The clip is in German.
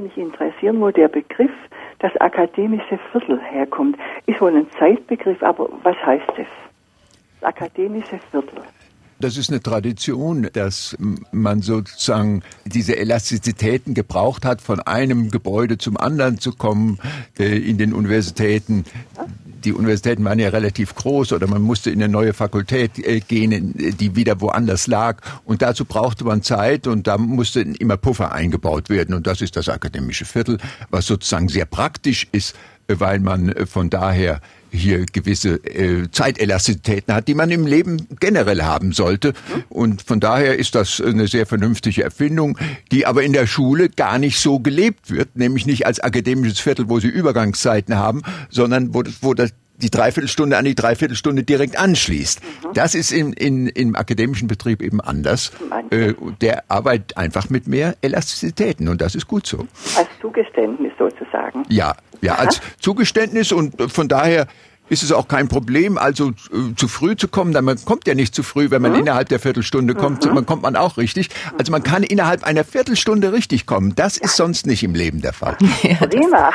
mich interessieren, wo der Begriff das akademische Viertel herkommt. Ist wohl ein Zeitbegriff, aber was heißt das? Das akademische Viertel. Das ist eine Tradition, dass man sozusagen diese Elastizitäten gebraucht hat, von einem Gebäude zum anderen zu kommen äh, in den Universitäten. Die Universitäten waren ja relativ groß oder man musste in eine neue Fakultät äh, gehen, die wieder woanders lag. Und dazu brauchte man Zeit und da musste immer Puffer eingebaut werden. Und das ist das akademische Viertel, was sozusagen sehr praktisch ist, weil man von daher hier gewisse äh, Zeitelastizitäten hat, die man im Leben generell haben sollte. Und von daher ist das eine sehr vernünftige Erfindung, die aber in der Schule gar nicht so gelebt wird, nämlich nicht als akademisches Viertel, wo sie Übergangszeiten haben, sondern wo, wo das die Dreiviertelstunde an die Dreiviertelstunde direkt anschließt. Mhm. Das ist in, in, im akademischen Betrieb eben anders. Äh, der arbeitet einfach mit mehr Elastizitäten und das ist gut so. Als Zugeständnis sozusagen. Ja, ja, Aha. als Zugeständnis und von daher ist es auch kein Problem, also äh, zu früh zu kommen. Dann man kommt ja nicht zu früh, wenn man mhm. innerhalb der Viertelstunde kommt, mhm. man kommt man auch richtig. Also man kann innerhalb einer Viertelstunde richtig kommen. Das ist sonst nicht im Leben der Fall. Ja, Prima.